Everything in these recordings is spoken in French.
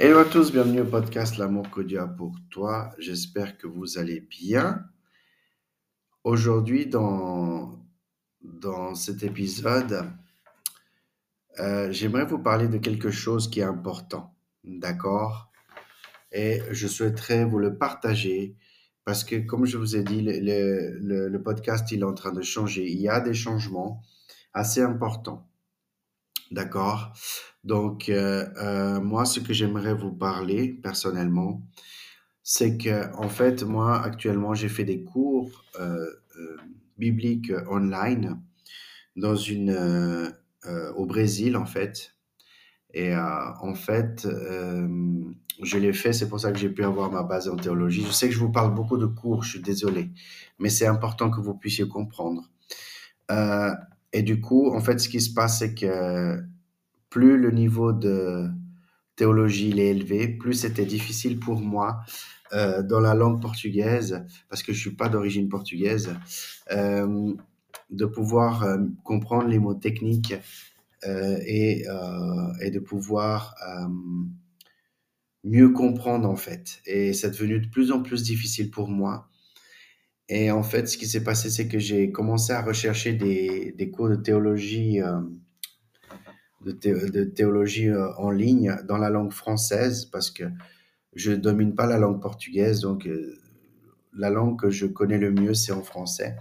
Hello à tous, bienvenue au podcast L'amour que Dieu a pour toi. J'espère que vous allez bien. Aujourd'hui, dans, dans cet épisode, euh, j'aimerais vous parler de quelque chose qui est important. D'accord? Et je souhaiterais vous le partager parce que, comme je vous ai dit, le, le, le podcast, il est en train de changer. Il y a des changements assez importants. D'accord? Donc, euh, euh, moi, ce que j'aimerais vous parler personnellement, c'est que, en fait, moi, actuellement, j'ai fait des cours euh, bibliques online dans une, au Brésil, en fait. Et en fait, je l'ai fait, c'est pour ça que j'ai pu avoir ma base en théologie. Je sais que je vous parle beaucoup de cours, je suis désolé, mais c'est important que vous puissiez comprendre. Et du coup, en fait, ce qui se passe, c'est que plus le niveau de théologie est élevé, plus c'était difficile pour moi euh, dans la langue portugaise, parce que je suis pas d'origine portugaise, euh, de pouvoir euh, comprendre les mots techniques et, et, de pouvoir mieux comprendre en fait. Et c'est devenu de plus en plus difficile pour moi et en fait, ce qui s'est passé, c'est que j'ai commencé à rechercher des, des cours de théologie, euh, de, théologie euh, en ligne dans la langue française parce que je domine pas la langue portugaise, donc euh, la langue que je connais le mieux, c'est en français.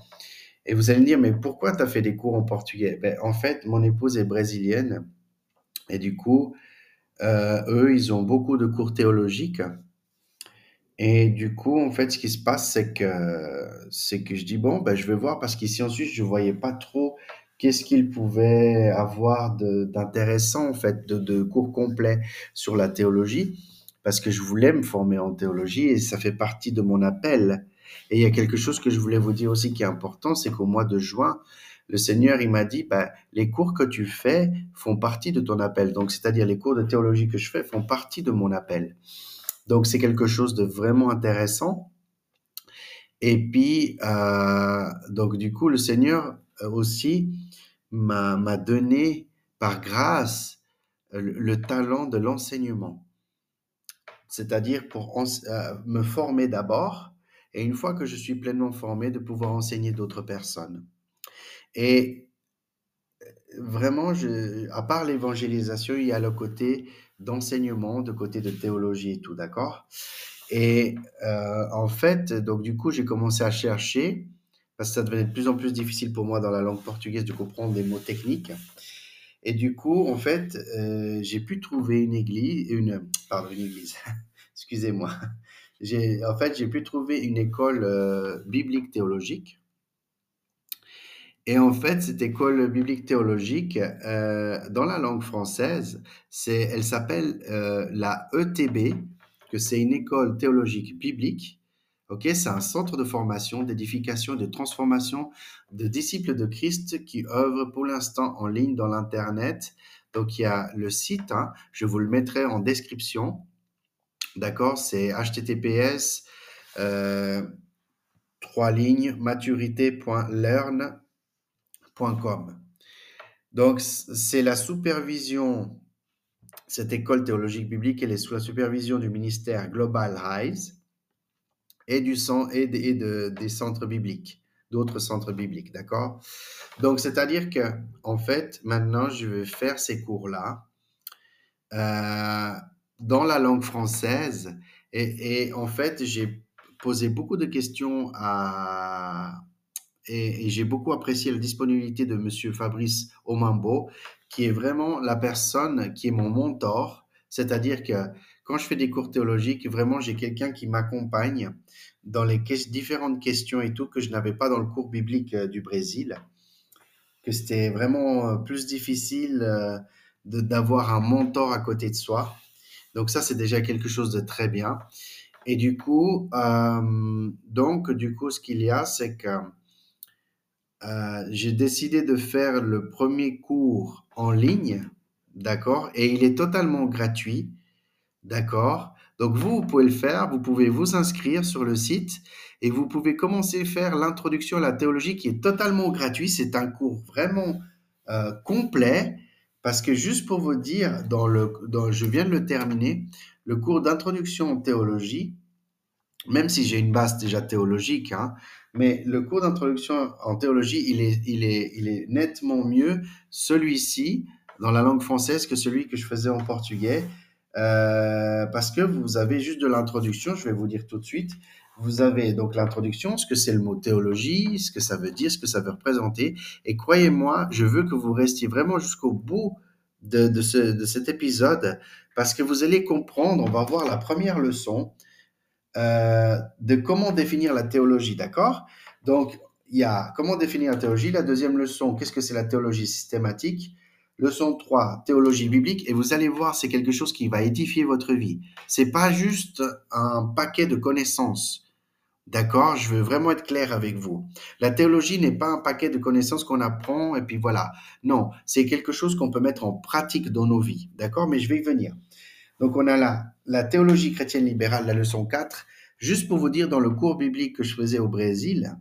Et vous allez me dire, mais pourquoi tu as fait des cours en portugais? Ben, En fait, mon épouse est brésilienne. Et du coup, eux, ils ont beaucoup de cours théologiques et du coup, en fait, ce qui se passe, c'est que, c'est que je dis, bon, ben, je vais voir parce qu'ici en Suisse, je voyais pas trop qu'est-ce qu'il pouvait avoir d'intéressant, en fait, de, de cours complets sur la théologie, parce que je voulais me former en théologie et ça fait partie de mon appel. Et il y a quelque chose que je voulais vous dire aussi qui est important, c'est qu'au mois de juin, le Seigneur, il m'a dit, ben, les cours que tu fais font partie de ton appel. Donc, c'est-à-dire les cours de théologie que je fais font partie de mon appel. Donc, c'est quelque chose de vraiment intéressant. Et puis, euh, donc, du coup, le Seigneur euh, aussi m'a donné par grâce le, talent de l'enseignement. C'est-à-dire pour euh, me former d'abord et une fois que je suis pleinement formé, de pouvoir enseigner d'autres personnes. Et vraiment, à part l'évangélisation, il y a le côté d'enseignement, de côté de théologie et tout, d'accord? Et euh, en fait, donc du coup, j'ai commencé à chercher, parce que ça devenait de plus en plus difficile pour moi dans la langue portugaise de comprendre des mots techniques. Et du coup, en fait, euh, j'ai pu trouver une église, une, pardon, une église, excusez-moi. J'ai, en fait, j'ai pu trouver une école euh, biblique théologique et en fait, cette école biblique théologique, euh, dans la langue française, elle s'appelle euh, la ETB, que c'est une école théologique biblique. Ok, c'est un centre de formation, d'édification, de transformation de disciples de Christ qui œuvre pour l'instant en ligne dans l'internet. Donc il y a le site, hein, je vous le mettrai en description. D'accord, c'est https euh, trois lignes maturité.learn donc, c'est la supervision, cette école théologique biblique, elle est sous la supervision du ministère Global Rise et, des centres bibliques, d'autres centres bibliques, d'accord? Donc, c'est-à-dire que, en fait, maintenant, je vais faire ces cours-là euh, dans la langue française et en fait, j'ai posé beaucoup de questions à, et, j'ai beaucoup apprécié la disponibilité de Monsieur Fabrice Omambo, qui est vraiment la personne qui est mon mentor. C'est-à-dire que quand je fais des cours théologiques, vraiment, j'ai quelqu'un qui m'accompagne dans les différentes questions et tout que je n'avais pas dans le cours biblique euh, du Brésil, que c'était vraiment euh, plus difficile euh, d'avoir un mentor à côté de soi. Donc ça, c'est déjà quelque chose de très bien. Et du coup, donc, du coup, ce qu'il y a, c'est que euh, j'ai décidé de faire le premier cours en ligne, d'accord Et il est totalement gratuit, d'accord Donc vous, vous pouvez le faire, vous pouvez vous inscrire sur le site et vous pouvez commencer à faire l'introduction à la théologie qui est totalement gratuit. C'est un cours vraiment euh, complet Parce que juste pour vous dire, dans le, je viens de le terminer, le cours d'introduction en théologie, même si j'ai une base déjà théologique, hein, mais le cours d'introduction en théologie, il est, il est, il est nettement mieux, celui-ci, dans la langue française, que celui que je faisais en portugais, euh, parce que vous avez juste de l'introduction, je vais vous dire tout de suite. Vous avez donc l'introduction, ce que c'est le mot théologie, ce que ça veut dire, ce que ça veut représenter. Et croyez-moi, je veux que vous restiez vraiment jusqu'au bout de, de, ce, de cet épisode, parce que vous allez comprendre, on va voir la première leçon, euh, de comment définir la théologie, d'accord? Donc, il y a comment définir la théologie. La deuxième leçon, qu'est-ce que c'est la théologie systématique? Leçon 3, théologie biblique. Et vous allez voir, c'est quelque chose qui va édifier votre vie. C'est pas juste un paquet de connaissances. D'accord? Je veux vraiment être clair avec vous. La théologie n'est pas un paquet de connaissances qu'on apprend et puis voilà. Non, c'est quelque chose qu'on peut mettre en pratique dans nos vies. D'accord? Mais je vais y venir. Donc on a la théologie chrétienne libérale, la leçon 4. Juste pour vous dire, dans le cours biblique que je faisais au Brésil,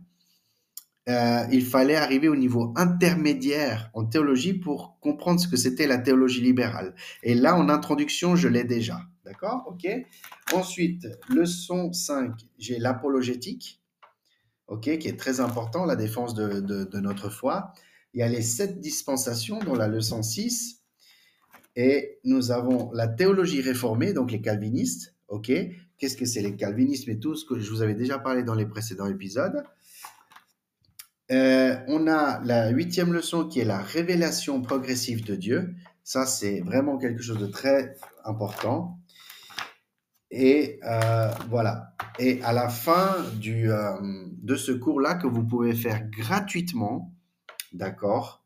euh, il fallait arriver au niveau intermédiaire en théologie pour comprendre ce que c'était la théologie libérale. Et là, en introduction, je l'ai déjà. D'accord? Ok? Ensuite, leçon 5, j'ai l'apologétique, ok, qui est très important, la défense de, de, notre foi. Il y a les sept dispensations, dans la leçon 6. Et nous avons la théologie réformée, donc les calvinistes, ok? Qu'est-ce que c'est les calvinistes et tout ce que je vous avais déjà parlé dans les précédents épisodes? Euh, on a la huitième leçon qui est la révélation progressive de Dieu. Ça, c'est vraiment quelque chose de très important. Et euh, voilà. Et à la fin euh, de ce cours-là, que vous pouvez faire gratuitement, d'accord,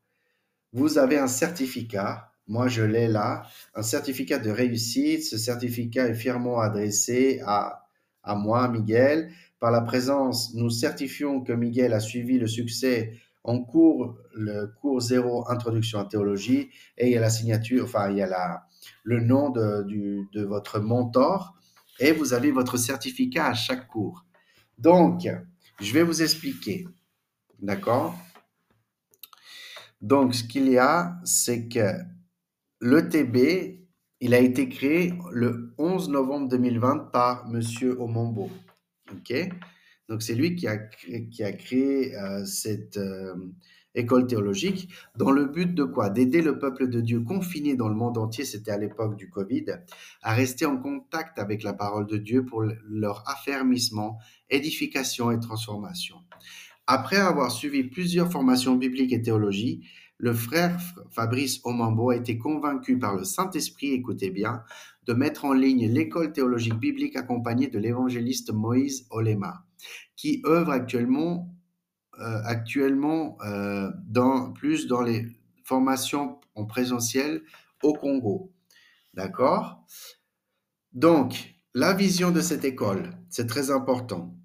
vous avez un certificat. Moi, je l'ai là, un certificat de réussite. Ce certificat est fièrement adressé à, à moi, Miguel. Par la présence, nous certifions que Miguel a suivi le succès en cours, le cours zéro introduction à théologie, et il y a la signature, enfin, il y a la, le nom de, du, de votre mentor et vous avez votre certificat à chaque cours. Donc, je vais vous expliquer. D'accord? Donc, ce qu'il y a, c'est que l'ETB, il a été créé le 11 novembre 2020 par Omombo. OK? Donc, c'est lui qui a, qui a créé euh, cette, euh, école théologique, dans le but de quoi? D'aider le peuple de Dieu confiné dans le monde entier, c'était à l'époque du Covid, à rester en contact avec la parole de Dieu pour leur affermissement, édification et transformation. Après avoir suivi plusieurs formations bibliques et théologie, le frère Fabrice Omambo a été convaincu par le Saint-Esprit, écoutez bien, de mettre en ligne l'école théologique biblique accompagnée de l'évangéliste Moïse Olema, qui œuvre actuellement euh, euh, plus dans les formations en présentiel au Congo. D'accord? Donc, la vision de cette école, c'est très important.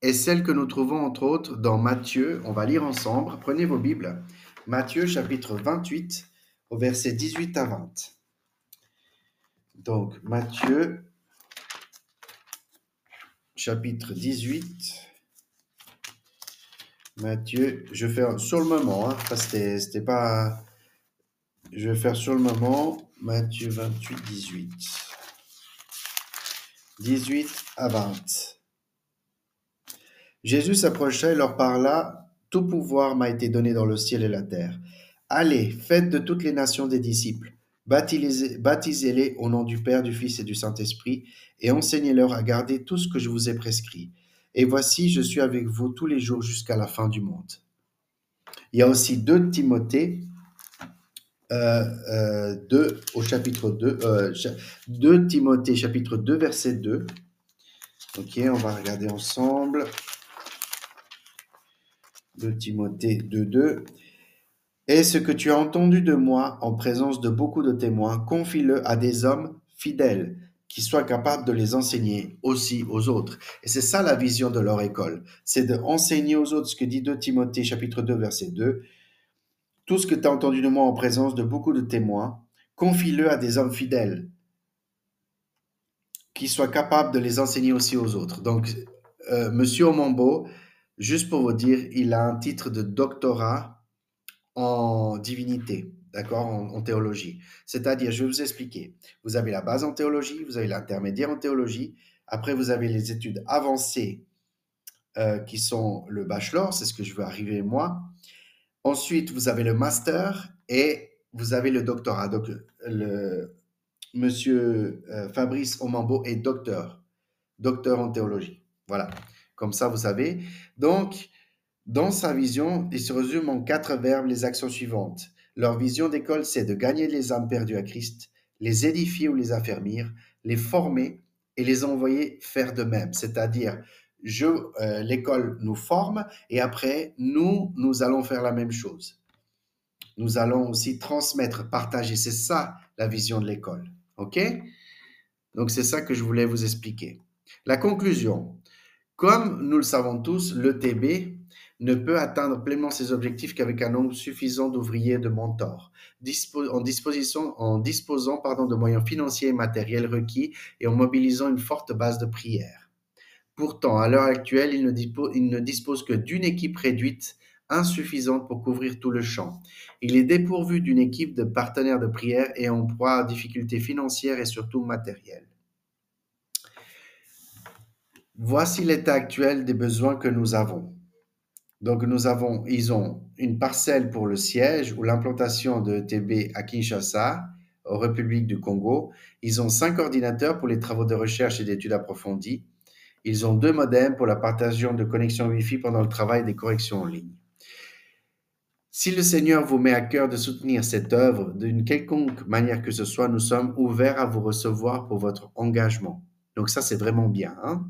Et celle que nous trouvons entre autres dans Matthieu, on va lire ensemble, prenez vos Bibles, Matthieu chapitre 28 au verset 18 à 20. Donc Matthieu chapitre 18 Mathieu, je vais faire sur le moment, hein, parce que c'était pas. Je vais faire sur le moment Matthieu 28, 18. 18 à 20. Jésus s'approcha et leur parla Tout pouvoir m'a été donné dans le ciel et la terre. Allez, faites de toutes les nations des disciples. Baptisez-les au nom du Père, du Fils et du Saint-Esprit, et enseignez-leur à garder tout ce que je vous ai prescrit. Et voici, je suis avec vous tous les jours jusqu'à la fin du monde. Il y a aussi 2 Timothée, euh, euh, au chapitre 2, euh, Timothée chapitre 2 verset 2. Ok, on va regarder ensemble. 2 Timothée 2, 2. Et ce que tu as entendu de moi en présence de beaucoup de témoins, confie-le à des hommes fidèles qui soient capables de les enseigner aussi aux autres. Et c'est ça la vision de leur école. C'est d'enseigner aux autres ce que dit 2 Timothée chapitre 2 verset 2. Tout ce que tu as entendu de moi en présence de beaucoup de témoins, confie-le à des hommes fidèles qui soient capables de les enseigner aussi aux autres. Donc, euh, Monsieur Omambo, juste pour vous dire, il a un titre de doctorat en divinité. d'accord, en, théologie. C'est-à-dire, je vais vous expliquer. Vous avez la base en théologie, vous avez l'intermédiaire en théologie, après vous avez les études avancées euh, qui sont le bachelor, c'est ce que je veux arriver moi. Ensuite, vous avez le master et vous avez le doctorat. Donc, monsieur euh, Fabrice Omambo est docteur, docteur en théologie. Voilà, comme ça, vous savez. Donc, dans sa vision, il se résume en quatre verbes les actions suivantes. Leur vision d'école, c'est de gagner les âmes perdues à Christ, les édifier ou les affermir, les former et les envoyer faire de même. C'est-à-dire, je, euh, l'école nous forme et après, nous, nous allons faire la même chose. Nous allons aussi transmettre, partager. C'est ça la vision de l'école. OK? Donc, c'est ça que je voulais vous expliquer. La conclusion. Comme nous le savons tous, l'ETB ne peut atteindre pleinement ses objectifs qu'avec un nombre suffisant d'ouvriers et de mentors, en, disposant de moyens financiers et matériels requis et en mobilisant une forte base de prière. Pourtant, à l'heure actuelle, il ne, dispose, il ne dispose que d'une équipe réduite, insuffisante pour couvrir tout le champ. Il est dépourvu d'une équipe de partenaires de prière et en proie à difficultés financières et surtout matérielles. Voici l'état actuel des besoins que nous avons. Donc, nous avons, ils ont une parcelle pour le siège ou l'implantation de TB à Kinshasa, en République du Congo. Ils ont cinq ordinateurs pour les travaux de recherche et d'études approfondies. Ils ont deux modems pour la partageon de connexions Wi-Fi pendant le travail des corrections en ligne. Si le Seigneur vous met à cœur de soutenir cette œuvre d'une quelconque manière que ce soit, nous sommes ouverts à vous recevoir pour votre engagement. Donc ça, c'est vraiment bien. Hein?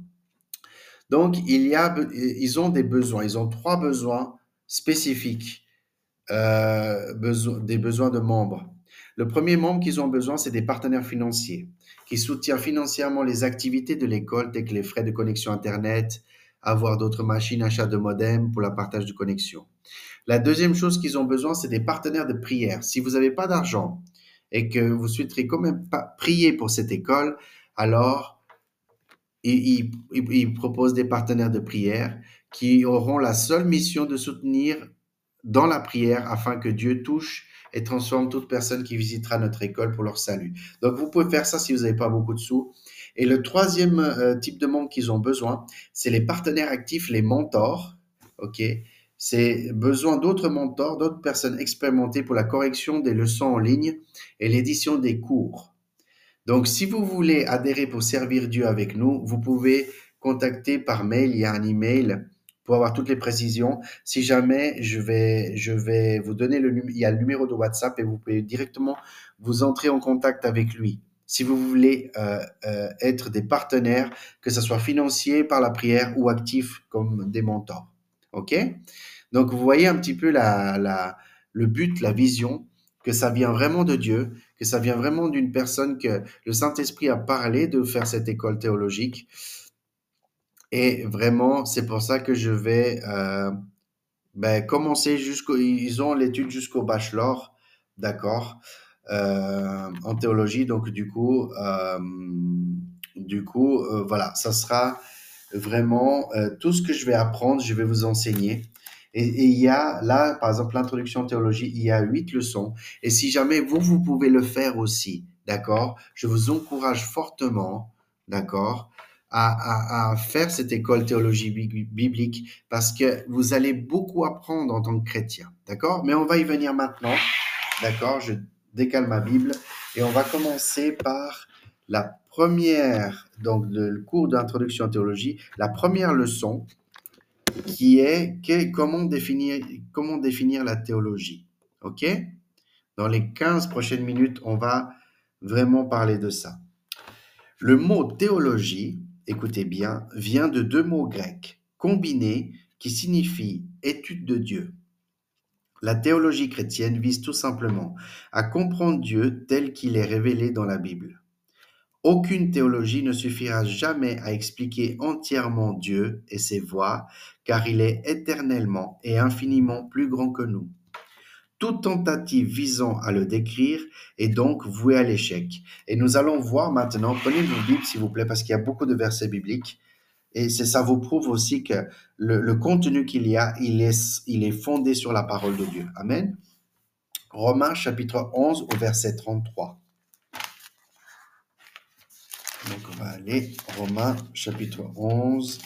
Donc, ils ont des besoins. Ils ont trois besoins spécifiques, euh, des besoins de membres. Le premier membre qu'ils ont besoin, c'est des partenaires financiers qui soutiennent financièrement les activités de l'école, telles que les frais de connexion Internet, avoir d'autres machines, achat de modem pour la partage de connexion. La deuxième chose qu'ils ont besoin, c'est des partenaires de prière. Si vous n'avez pas d'argent et que vous souhaiterez quand même prier pour cette école, alors ils, ils proposent des partenaires de prière qui auront la seule mission de soutenir dans la prière afin que Dieu touche et transforme toute personne qui visitera notre école pour leur salut. Donc vous pouvez faire ça si vous n'avez pas beaucoup de sous. Et le troisième euh, type de monde qu'ils ont besoin, c'est les partenaires actifs, les mentors. OK? C'est besoin d'autres mentors, d'autres personnes expérimentées pour la correction des leçons en ligne et l'édition des cours. Donc, si vous voulez adhérer pour servir Dieu avec nous, vous pouvez contacter par mail. Il y a un email pour avoir toutes les précisions. Si jamais je vais, je vais vous donner le, il y a le numéro de WhatsApp et vous pouvez directement vous entrer en contact avec lui. Si vous voulez euh, euh, être des partenaires, que ce soit financier par la prière ou actif comme des mentors. OK? Donc, vous voyez un petit peu la, la, le but, la vision, que ça vient vraiment de Dieu, que ça vient vraiment d'une personne que le Saint-Esprit a parlé de faire cette école théologique. Et vraiment, c'est pour ça que je vais euh, ben, commencer jusqu'au... Ils ont l'étude jusqu'au bachelor, d'accord, euh, en théologie. Donc, du coup, euh, du coup voilà, ça sera vraiment tout ce que je vais apprendre, je vais vous enseigner. Et, il y a là, par exemple, l'introduction en théologie, il y a huit leçons. Et si jamais vous, vous pouvez le faire aussi, d'accord? Je vous encourage fortement, d'accord à, à, faire cette école théologie biblique parce que vous allez beaucoup apprendre en tant que chrétien, d'accord? Mais on va y venir maintenant, d'accord? Je décale ma Bible et on va commencer par la première, donc le cours d'introduction en théologie, la première leçon qui est que, comment, définir, comment définir la théologie. OK? Dans les 15 prochaines minutes, on va vraiment parler de ça. Le mot théologie, écoutez bien, vient de deux mots grecs combinés qui signifient étude de Dieu. La théologie chrétienne vise tout simplement à comprendre Dieu tel qu'il est révélé dans la Bible. Aucune théologie ne suffira jamais à expliquer entièrement Dieu et ses voies, car il est éternellement et infiniment plus grand que nous. Toute tentative visant à le décrire est donc vouée à l'échec. Et nous allons voir maintenant, prenez vos Bibles s'il vous plaît, parce qu'il y a beaucoup de versets bibliques. Et ça vous prouve aussi que le, contenu qu'il y a, il est, il est fondé sur la parole de Dieu. Amen. Romains chapitre 11 au verset 33. Donc on va aller Romains chapitre 11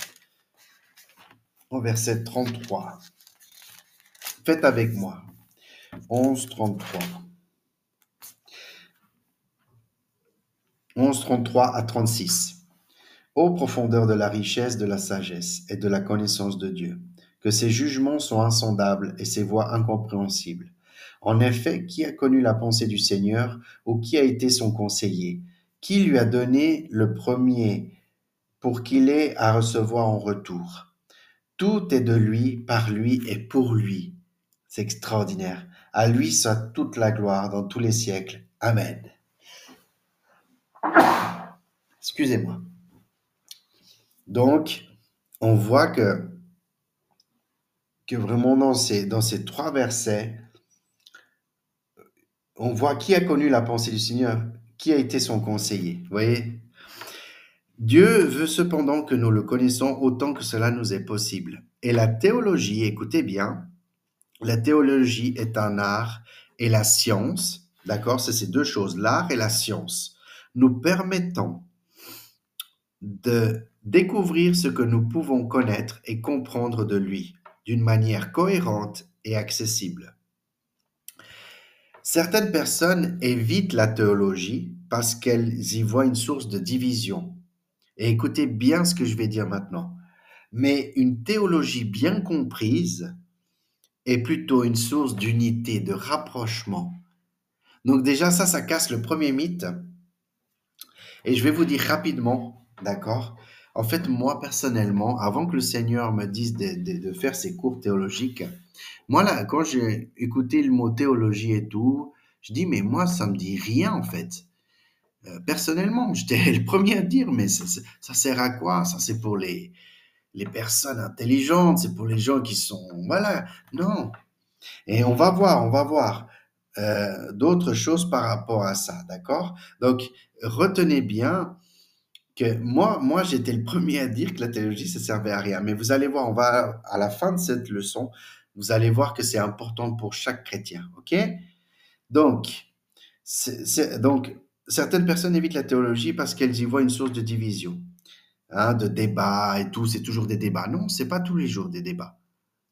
au verset 33. Faites avec moi. 11, 33. 11, 33 à 36. Ô profondeur de la richesse, de la sagesse et de la connaissance de Dieu, que ses jugements sont insondables et ses voies incompréhensibles. En effet, qui a connu la pensée du Seigneur ou qui a été son conseiller Qui lui a donné le premier pour qu'il ait à recevoir en retour? Tout est de lui, par lui et pour lui. C'est extraordinaire. À lui soit toute la gloire dans tous les siècles. Amen. Excusez-moi. Donc, on voit que, que vraiment dans ces, dans ces trois versets, on voit qui a connu la pensée du Seigneur, qui a été son conseiller. Voyez? Dieu veut cependant que nous le connaissons autant que cela nous est possible. Et la théologie, écoutez bien, la théologie est un art et la science, d'accord? C'est ces deux choses, l'art et la science, nous permettant de découvrir ce que nous pouvons connaître et comprendre de lui d'une manière cohérente et accessible. Certaines personnes évitent la théologie parce qu'elles y voient une source de division. Et écoutez bien ce que je vais dire maintenant. Mais une théologie bien comprise est plutôt une source d'unité, de rapprochement. Donc déjà, ça, ça casse le premier mythe. Et je vais vous dire rapidement, d'accord? En fait, moi, personnellement, avant que le Seigneur me dise de, de faire ces cours théologiques, moi, là, quand j'ai écouté le mot théologie et tout, je dis, mais moi, ça me dit rien, en fait. Euh, personnellement, j'étais le premier à dire, mais ça, sert à quoi? Ça, c'est pour les, les personnes intelligentes, c'est pour les gens qui sont... Voilà, non. Et on va voir, on va voir euh, d'autres choses par rapport à ça, d'accord? Donc, retenez bien que moi, moi j'étais le premier à dire que la théologie, ça servait à rien. Mais vous allez voir, on va, à la fin de cette leçon, vous allez voir que c'est important pour chaque chrétien, ok? Donc, donc, certaines personnes évitent la théologie parce qu'elles y voient une source de division. Hein, de débats et tout, c'est toujours des débats. Non, c'est pas tous les jours des débats,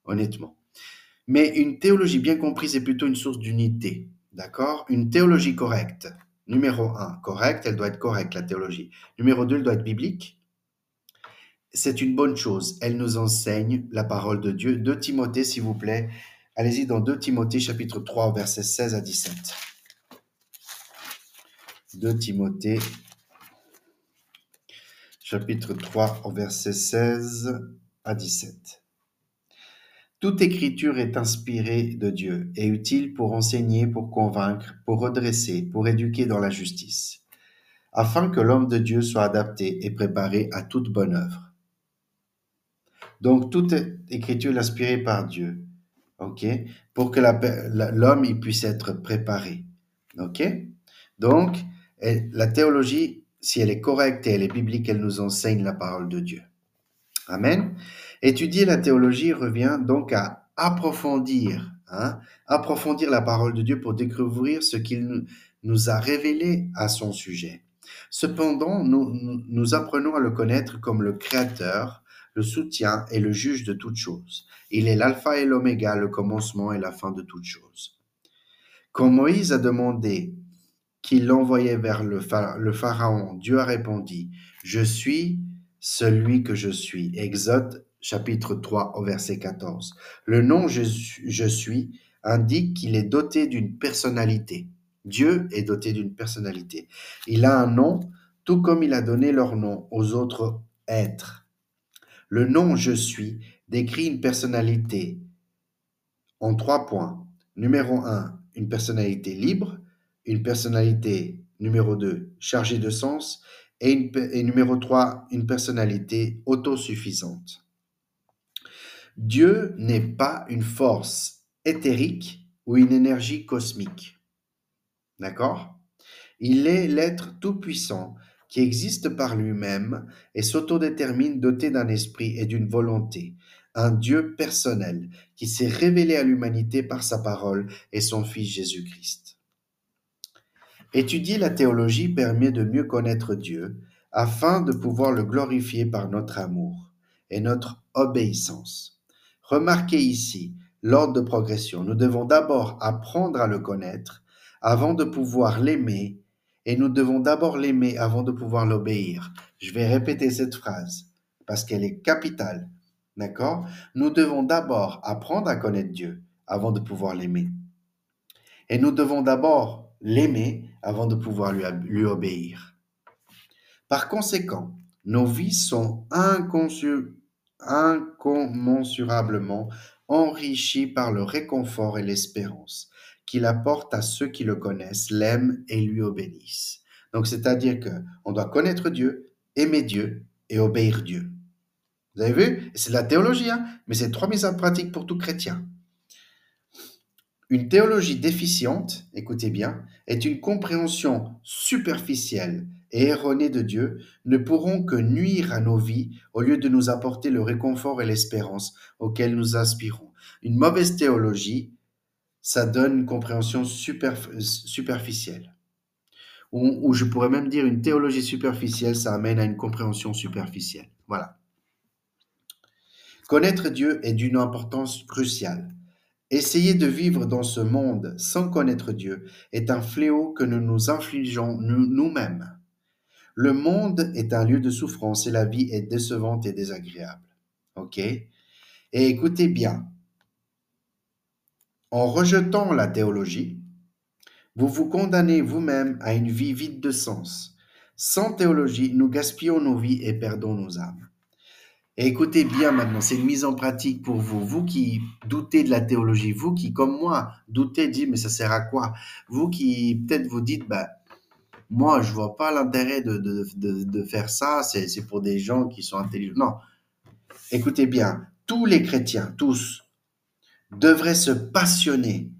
honnêtement. Mais une théologie bien comprise est plutôt une source d'unité, d'accord? Une théologie correcte, numéro un, correcte, elle doit être correcte, la théologie. Numéro deux, elle doit être biblique. C'est une bonne chose, elle nous enseigne la parole de Dieu. 2 Timothée, s'il vous plaît. Allez-y dans 2 Timothée chapitre 3, versets 16 à 17. 2 Timothée chapitre 3, au verset 16 à 17. Toute écriture est inspirée de Dieu et utile pour enseigner, pour convaincre, pour redresser, pour éduquer dans la justice, afin que l'homme de Dieu soit adapté et préparé à toute bonne œuvre. Donc, toute écriture est inspirée par Dieu, ok, pour que l'homme puisse être préparé, ok? Donc, la théologie si elle est correcte et elle est biblique, elle nous enseigne la parole de Dieu. Amen? Étudier la théologie revient donc à approfondir, hein, approfondir la parole de Dieu pour découvrir ce qu'il nous a révélé à son sujet. Cependant, nous, nous apprenons à le connaître comme le Créateur, le soutien et le juge de toutes choses. Il est l'alpha et l'oméga, le commencement et la fin de toutes choses. Quand Moïse a demandé qui l'envoyait vers le, Pharaon, Dieu a répondu, Je suis celui que je suis. Exode chapitre 3 au verset 14. Le nom je suis indique qu'il est doté d'une personnalité. Dieu est doté d'une personnalité. Il a un nom, tout comme il a donné leur nom aux autres êtres. Le nom je suis décrit une personnalité en trois points. Numéro un, une personnalité libre une personnalité numéro 2 chargée de sens et, numéro 3 une personnalité autosuffisante. Dieu n'est pas une force éthérique ou une énergie cosmique. D'accord? Il est l'être tout-puissant qui existe par lui-même et s'autodétermine doté d'un esprit et d'une volonté. un Dieu personnel qui s'est révélé à l'humanité par sa parole et son Fils Jésus-Christ. Étudier la théologie permet de mieux connaître Dieu afin de pouvoir le glorifier par notre amour et notre obéissance. Remarquez ici l'ordre de progression. Nous devons d'abord apprendre à le connaître avant de pouvoir l'aimer et nous devons d'abord l'aimer avant de pouvoir l'obéir. Je vais répéter cette phrase parce qu'elle est capitale. D'accord? Nous devons d'abord apprendre à connaître Dieu avant de pouvoir l'aimer. Et nous devons d'abord l'aimer avant de pouvoir lui, lui, obéir. Par conséquent, nos vies sont incommensurablement enrichies par le réconfort et l'espérance qu'il apporte à ceux qui le connaissent, l'aiment et lui obéissent. Donc, c'est-à-dire que on doit connaître Dieu, aimer Dieu et obéir Dieu. Vous avez vu? C'est de la théologie, hein mais c'est trois mises en pratique pour tout chrétien. Une théologie déficiente, écoutez bien, est une compréhension superficielle et erronée de Dieu, ne pourront que nuire à nos vies au lieu de nous apporter le réconfort et l'espérance auxquels nous aspirons. Une mauvaise théologie, ça donne une compréhension superficielle. Ou, ou je pourrais même dire une théologie superficielle, ça amène à une compréhension superficielle. Voilà. Connaître Dieu est d'une importance cruciale. Essayer de vivre dans ce monde sans connaître Dieu est un fléau que nous nous infligeons nous-mêmes. Le monde est un lieu de souffrance et la vie est décevante et désagréable. OK? Et écoutez bien, en rejetant la théologie, vous vous condamnez vous-même à une vie vide de sens. Sans théologie, nous gaspillons nos vies et perdons nos âmes écoutez bien maintenant, c'est une mise en pratique pour vous. Vous qui doutez de la théologie, vous qui, comme moi, doutez, dites, mais ça sert à quoi? Vous qui peut-être vous dites, bah, moi, je vois pas l'intérêt de, de, de, de, faire ça, c'est pour des gens qui sont intelligents. Non. Écoutez bien, tous les chrétiens, tous, devraient se passionner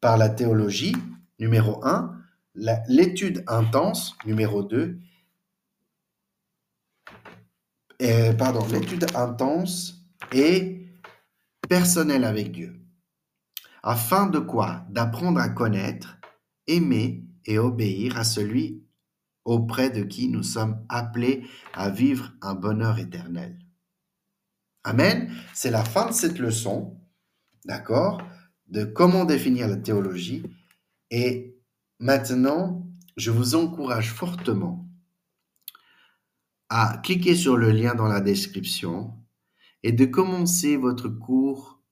par la théologie, numéro un, l'étude intense, numéro deux, pardon, l'étude intense et personnelle avec Dieu. Afin de quoi? D'apprendre à connaître, aimer et obéir à celui auprès de qui nous sommes appelés à vivre un bonheur éternel. Amen. C'est la fin de cette leçon, d'accord, de comment définir la théologie. Et maintenant, je vous encourage fortement à cliquer sur le lien dans la description et de commencer votre cours,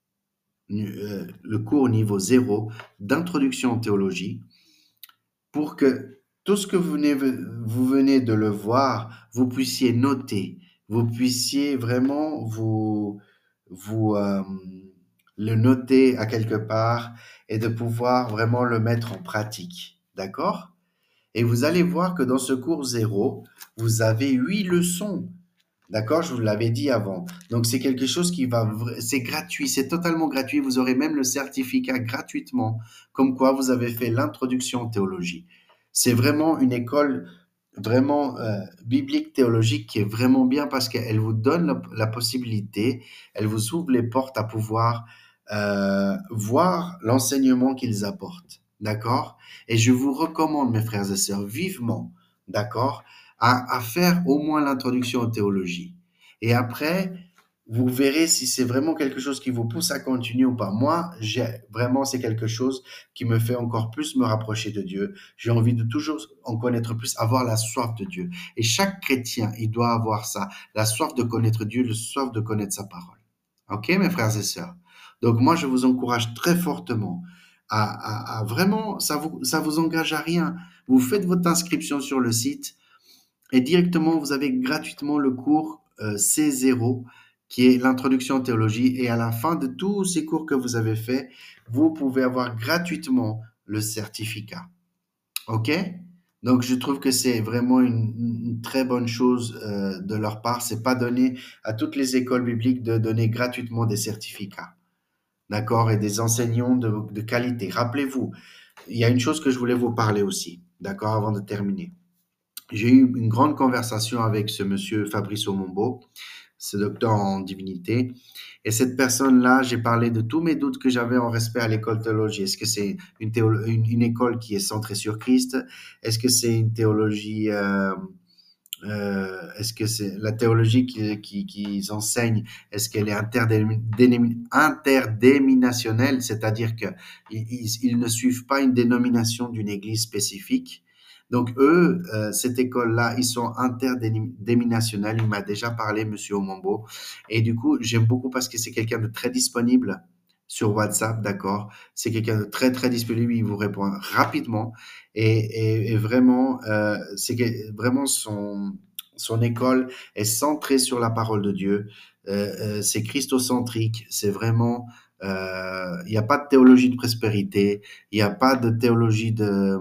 euh, le cours niveau 0 d'introduction en théologie pour que tout ce que vous venez, de le voir, vous puissiez noter, vous puissiez vraiment vous, vous euh, le noter à quelque part et de pouvoir vraiment le mettre en pratique. D'accord? Et vous allez voir que dans ce cours zéro, vous avez huit leçons. D'accord? Je vous l'avais dit avant. Donc, c'est quelque chose qui va, c'est gratuit, c'est totalement gratuit. Vous aurez même le certificat gratuitement, comme quoi vous avez fait l'introduction en théologie. C'est vraiment une école vraiment euh, biblique théologique qui est vraiment bien parce qu'elle vous donne la, possibilité, elle vous ouvre les portes à pouvoir euh, voir l'enseignement qu'ils apportent. D'accord? Et je vous recommande, mes frères et sœurs, vivement, d'accord, à, faire au moins l'introduction en théologie. Et après, vous verrez si c'est vraiment quelque chose qui vous pousse à continuer ou pas. Moi, j'ai vraiment, c'est quelque chose qui me fait encore plus me rapprocher de Dieu. J'ai envie de toujours en connaître plus, avoir la soif de Dieu. Et chaque chrétien, il doit avoir ça, la soif de connaître Dieu, la soif de connaître sa parole. OK, mes frères et sœurs? Donc moi, je vous encourage très fortement à, vraiment, ça vous, vous engage à rien. Vous faites votre inscription sur le site et directement, vous avez gratuitement le cours euh, C0 qui est l'introduction en théologie. Et à la fin de tous ces cours que vous avez faits, vous pouvez avoir gratuitement le certificat. OK? Donc, je trouve que c'est vraiment une, très bonne chose euh, de leur part. C'est pas donné à toutes les écoles bibliques de donner gratuitement des certificats d'accord, et des enseignants de, qualité. Rappelez-vous, il y a une chose que je voulais vous parler aussi, d'accord, avant de terminer. J'ai eu une grande conversation avec ce monsieur Fabrice Omombo ce docteur en divinité. Et cette personne-là, j'ai parlé de tous mes doutes que j'avais en respect à l'école théologie. Est-ce que c'est une, une, école qui est centrée sur Christ? Est-ce que c'est une théologie euh, euh, est-ce que c'est la théologie qu'ils qui, qui enseignent, est-ce qu'elle est interdéminationnelle, c'est-à-dire qu'ils ils, ne suivent pas une dénomination d'une église spécifique donc eux, euh, cette école-là, ils sont interdéminationnels. Il m'a déjà parlé, Monsieur Omombo. Et du coup, j'aime beaucoup parce que c'est quelqu'un de très disponible sur WhatsApp, d'accord? C'est quelqu'un de très, très disponible. Il vous répond rapidement. Et, vraiment, euh, c'est vraiment son, son école est centrée sur la parole de Dieu. Euh, euh c'est christocentrique. C'est vraiment... Il n'y a pas de théologie de prospérité. Il n'y a pas de théologie de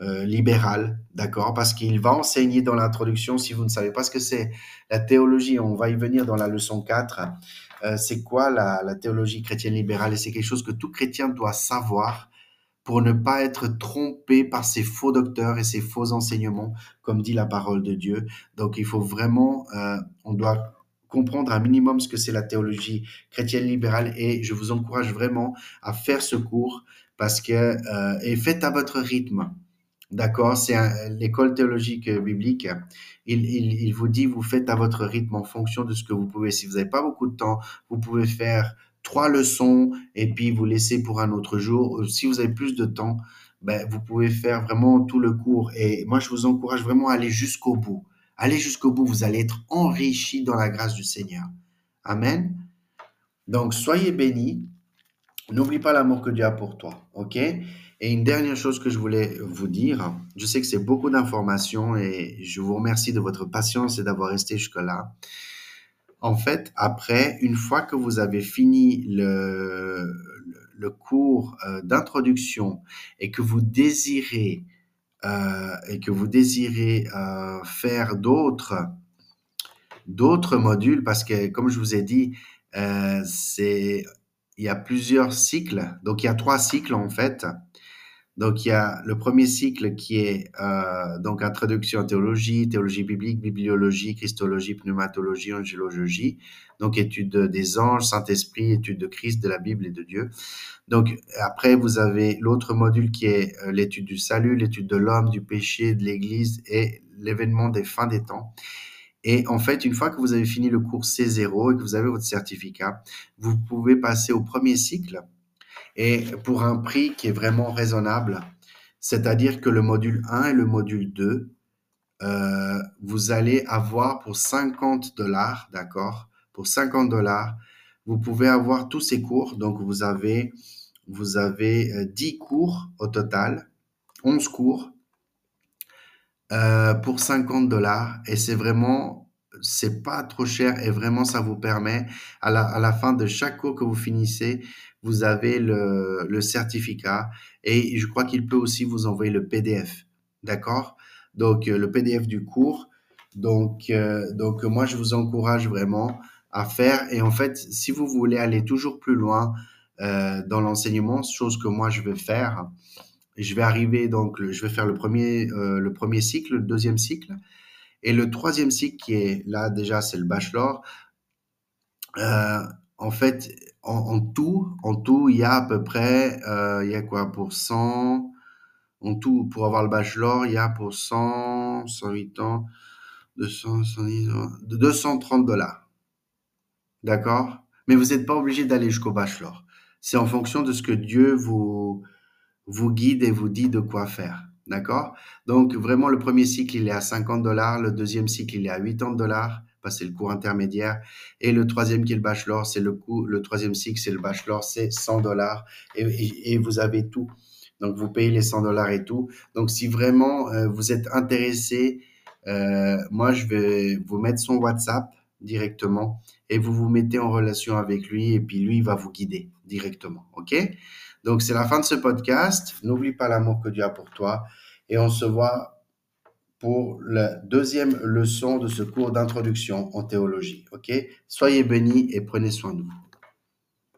euh, libéral, d'accord? Parce qu'il va enseigner dans l'introduction, si vous ne savez pas ce que c'est la théologie, on va y venir dans la leçon 4, euh, c'est quoi la, théologie chrétienne libérale? Et c'est quelque chose que tout chrétien doit savoir pour ne pas être trompé par ces faux docteurs et ces faux enseignements, comme dit la parole de Dieu. Donc il faut vraiment, euh, on doit comprendre un minimum ce que c'est la théologie chrétienne libérale et je vous encourage vraiment à faire ce cours parce que euh, et faites à votre rythme. D'accord, c'est l'école théologique euh, biblique. Il, il, vous dit, vous faites à votre rythme en fonction de ce que vous pouvez. Si vous n'avez pas beaucoup de temps, vous pouvez faire trois leçons et puis vous laissez pour un autre jour. Si vous avez plus de temps, ben, vous pouvez faire vraiment tout le cours. Et moi, je vous encourage vraiment à aller jusqu'au bout. Allez jusqu'au bout, vous allez être enrichi dans la grâce du Seigneur. Amen. Donc, soyez bénis. N'oublie pas l'amour que Dieu a pour toi. OK? Et une dernière chose que je voulais vous dire, je sais que c'est beaucoup d'informations et je vous remercie de votre patience et d'avoir resté jusque-là. En fait, après, une fois que vous avez fini le, le cours euh, d'introduction et que vous désirez euh, et que vous désirez euh, faire d'autres d'autres modules, parce que comme je vous ai dit, c'est il y a plusieurs cycles. Donc il y a trois cycles en fait. Donc, il y a le premier cycle qui est euh, donc introduction à théologie, théologie biblique, bibliologie, christologie, pneumatologie, angélologie. Donc, étude des anges, Saint-Esprit, étude de Christ, de la Bible et de Dieu. Donc, après, vous avez l'autre module qui est euh, l'étude du salut, l'étude de l'homme, du péché, de l'Église et l'événement des fins des temps. Et en fait, une fois que vous avez fini le cours C0 et que vous avez votre certificat, vous pouvez passer au premier cycle et pour un prix qui est vraiment raisonnable. C'est-à-dire que le module 1 et le module 2, euh, vous allez avoir pour 50 dollars, d'accord Pour 50 dollars, vous pouvez avoir tous ces cours. Donc, vous avez, vous avez 10 euh, cours au total, 11 cours euh, pour 50 dollars. Et c'est vraiment, c'est pas trop cher et vraiment, ça vous permet à la, à la fin de chaque cours que vous finissez, vous avez le, le certificat et je crois qu'il peut aussi vous envoyer le PDF. D'accord? Donc, euh, le PDF du cours. Donc, euh, donc, moi, je vous encourage vraiment à faire. Et en fait, si vous voulez aller toujours plus loin euh, dans l'enseignement, chose que moi, je vais faire, je vais arriver, donc, je vais faire le premier, le premier cycle, le deuxième cycle. Et le troisième cycle qui est là, déjà, c'est le bachelor. Euh, en fait, en, tout, en tout, il y a à peu près, euh, il y a quoi pour 100, en tout, pour avoir le bachelor, il y a pour 100, 108 ans, 200, 230 dollars. D'accord? Mais vous n'êtes pas obligé d'aller jusqu'au bachelor. C'est en fonction de ce que Dieu vous, vous guide et vous dit de quoi faire. D'accord? Donc, vraiment, le premier cycle, il est à 50 dollars. Le deuxième cycle, il est à 80 dollars c'est le cours intermédiaire. Et le troisième qui est le bachelor, c'est le cours, le troisième cycle, c'est le bachelor, c'est 100 dollars et, et, vous avez tout. Donc, vous payez les 100 dollars et tout. Donc, si vraiment euh, vous êtes intéressé, euh, moi, je vais vous mettre son WhatsApp directement et vous vous mettez en relation avec lui et puis lui, il va vous guider directement. OK? Donc, c'est la fin de ce podcast. N'oublie pas l'amour que Dieu a pour toi et on se voit pour la deuxième leçon de ce cours d'introduction en théologie. OK? Soyez bénis et prenez soin de vous.